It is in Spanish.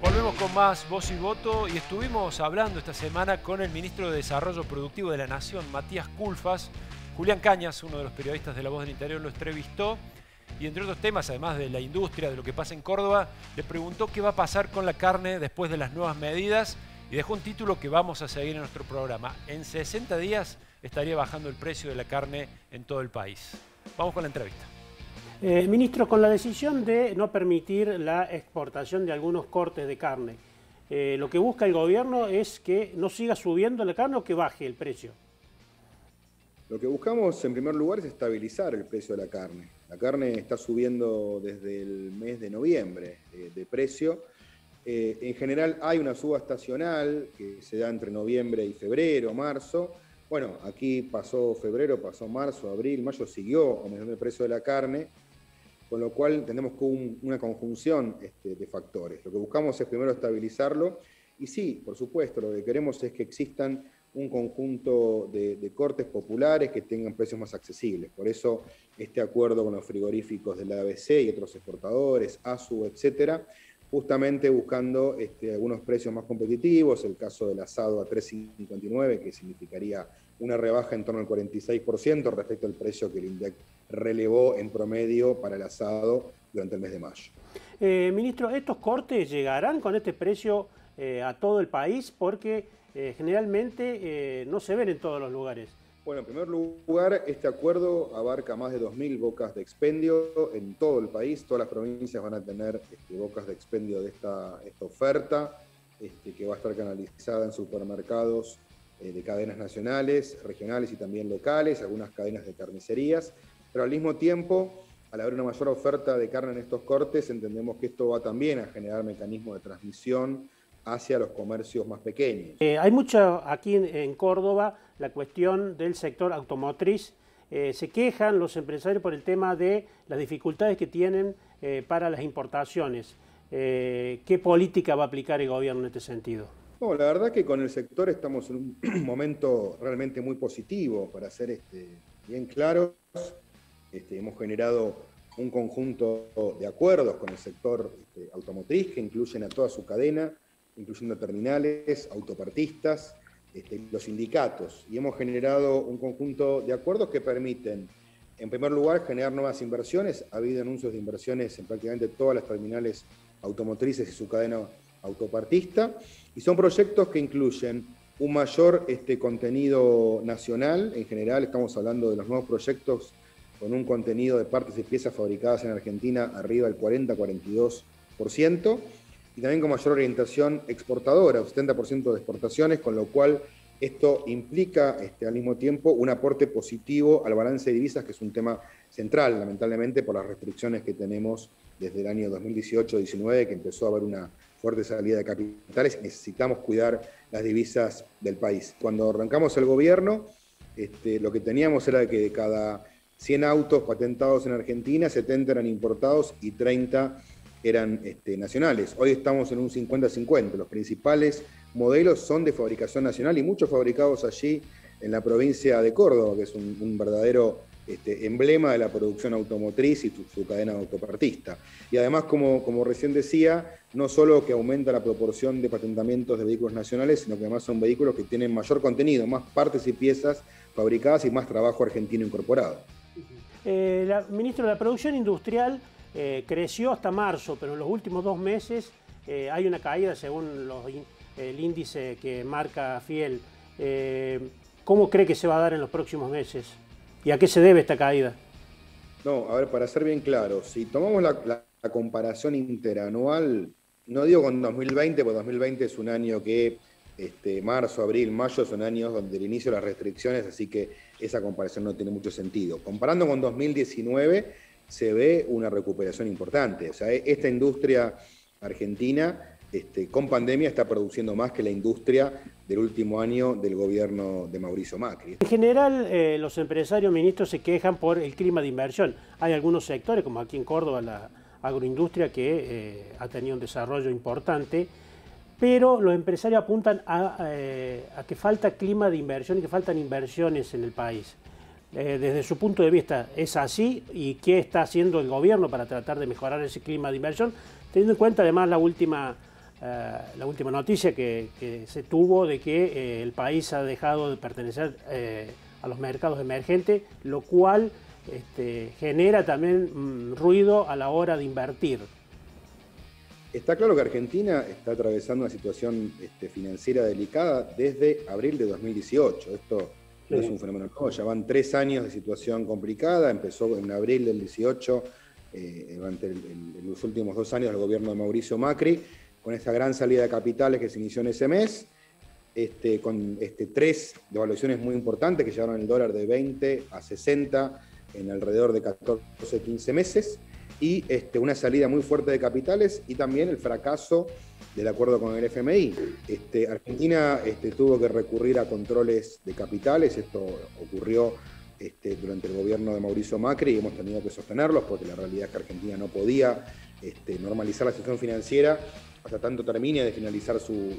Volvemos con más voz y voto y estuvimos hablando esta semana con el ministro de Desarrollo Productivo de la Nación, Matías Culfas. Julián Cañas, uno de los periodistas de La Voz del Interior, lo entrevistó y entre otros temas, además de la industria, de lo que pasa en Córdoba, le preguntó qué va a pasar con la carne después de las nuevas medidas y dejó un título que vamos a seguir en nuestro programa. En 60 días estaría bajando el precio de la carne en todo el país. Vamos con la entrevista. Eh, ministro, con la decisión de no permitir la exportación de algunos cortes de carne, eh, lo que busca el gobierno es que no siga subiendo la carne o que baje el precio. Lo que buscamos en primer lugar es estabilizar el precio de la carne. La carne está subiendo desde el mes de noviembre eh, de precio. en general hay una suba estacional que se da entre noviembre y febrero, marzo. Bueno, aquí pasó febrero, pasó marzo, abril, mayo, siguió aumentando el precio de la carne con lo cual tenemos una conjunción este, de factores. Lo que buscamos es primero estabilizarlo y sí, por supuesto, lo que queremos es que existan un conjunto de, cortes populares que tengan precios más accesibles. Por eso este acuerdo con los frigoríficos de la ABC y otros exportadores, ASU, etcétera, justamente buscando este, algunos precios más competitivos, el caso del asado a 3.59, que significaría una rebaja en torno al 46% respecto al precio que el INDEC relevó en promedio para el asado durante el mes de mayo. Eh, ministro, ¿estos cortes llegarán con este precio eh, a todo el país? Porque eh, generalmente no se ven en todos los lugares. Bueno, en primer lugar, este acuerdo abarca más de 2.000 bocas de expendio en todo el país. Todas las provincias van a tener este, bocas de expendio de esta, esta oferta, este, que va a estar canalizada en supermercados de cadenas nacionales, regionales y también locales, algunas cadenas de carnicerías. Pero al mismo tiempo, al haber una mayor oferta de carne en estos cortes, entendemos que esto va también a generar mecanismos de transmisión hacia los comercios más pequeños. Eh, hay mucho aquí en, Córdoba la cuestión del sector automotriz. Eh, se quejan los empresarios por el tema de las dificultades que tienen eh, para las importaciones. ¿Qué política va a aplicar el gobierno en este sentido? la verdad que con el sector estamos en un momento realmente muy positivo, para ser este, bien claros. Este, hemos generado un conjunto de acuerdos con el sector este, automotriz que incluyen a toda su cadena, incluyendo terminales, autopartistas, este, los sindicatos. Y hemos generado un conjunto de acuerdos que permiten, en primer lugar, generar nuevas inversiones. Ha habido anuncios de inversiones en prácticamente todas las terminales automotrices y su cadena autopartista. Y son proyectos que incluyen un mayor contenido nacional. En general, estamos hablando de los nuevos proyectos con un contenido de partes y piezas fabricadas en Argentina arriba del 40-42%, y también con mayor orientación exportadora, 70% de exportaciones, con lo cual esto implica este, al mismo tiempo un aporte positivo al balance de divisas, que es un tema central, lamentablemente, por las restricciones que tenemos desde el año 2018-19, que empezó a haber una fuerte salida de capitales, necesitamos cuidar las divisas del país. Cuando arrancamos el gobierno, este, lo que teníamos era que cada 100 autos patentados en Argentina, 70 eran importados y 30 eran este, nacionales. Hoy estamos en un 50-50. Los principales modelos son de fabricación nacional y muchos fabricados allí en la provincia de Córdoba, que es un, verdadero este, emblema de la producción automotriz y su, cadena autopartista. Y además, como, como recién decía, no solo que aumenta la proporción de patentamientos de vehículos nacionales, sino que además son vehículos que tienen mayor contenido, más partes y piezas fabricadas y más trabajo argentino incorporado. Eh, la, ministro, la producción industrial eh, creció hasta marzo, pero en los últimos dos meses eh, hay una caída según el índice que marca Fiel. ¿Cómo cree que se va a dar en los próximos meses? ¿Y a qué se debe esta caída? No, a ver, para ser bien claro, si tomamos la, comparación interanual, no digo con 2020, porque 2020 es un año que este, marzo, abril, mayo son años donde el inicio de las restricciones, así que esa comparación no tiene mucho sentido. Comparando con 2019, se ve una recuperación importante. O sea, e-, esta industria argentina este, con pandemia está produciendo más que la industria del último año del gobierno de Mauricio Macri. En general, eh, los empresarios ministros se quejan por el clima de inversión. Hay algunos sectores, como aquí en Córdoba, la agroindustria, que eh, ha tenido un desarrollo importante pero los empresarios apuntan eh, a, que falta clima de inversión y que faltan inversiones en el país. Eh, desde su punto de vista, ¿es así? ¿Y qué está haciendo el gobierno para tratar de mejorar ese clima de inversión? Teniendo en cuenta además la última la última noticia que, se tuvo de que el país ha dejado de pertenecer a los mercados emergentes, lo cual este, genera también mm, ruido a la hora de invertir. Está claro que Argentina está atravesando una situación este, financiera delicada desde abril de 2018. Esto no es un fenómeno nuevo, ya van tres años de situación complicada. Empezó en abril del 18, eh, durante los últimos dos años del gobierno de Mauricio Macri, con esta gran salida de capitales que se inició en ese mes. Este, con este, tres devaluaciones muy importantes que llevaron el dólar de 20 a 60 en alrededor de 14, 15 meses, y este, una salida muy fuerte de capitales y también el fracaso del acuerdo con el FMI. Este, Argentina este, tuvo que recurrir a controles de capitales, esto ocurrió durante el gobierno de Mauricio Macri y hemos tenido que sostenerlos porque la realidad es que Argentina no podía normalizar la situación financiera hasta tanto termine de finalizar su,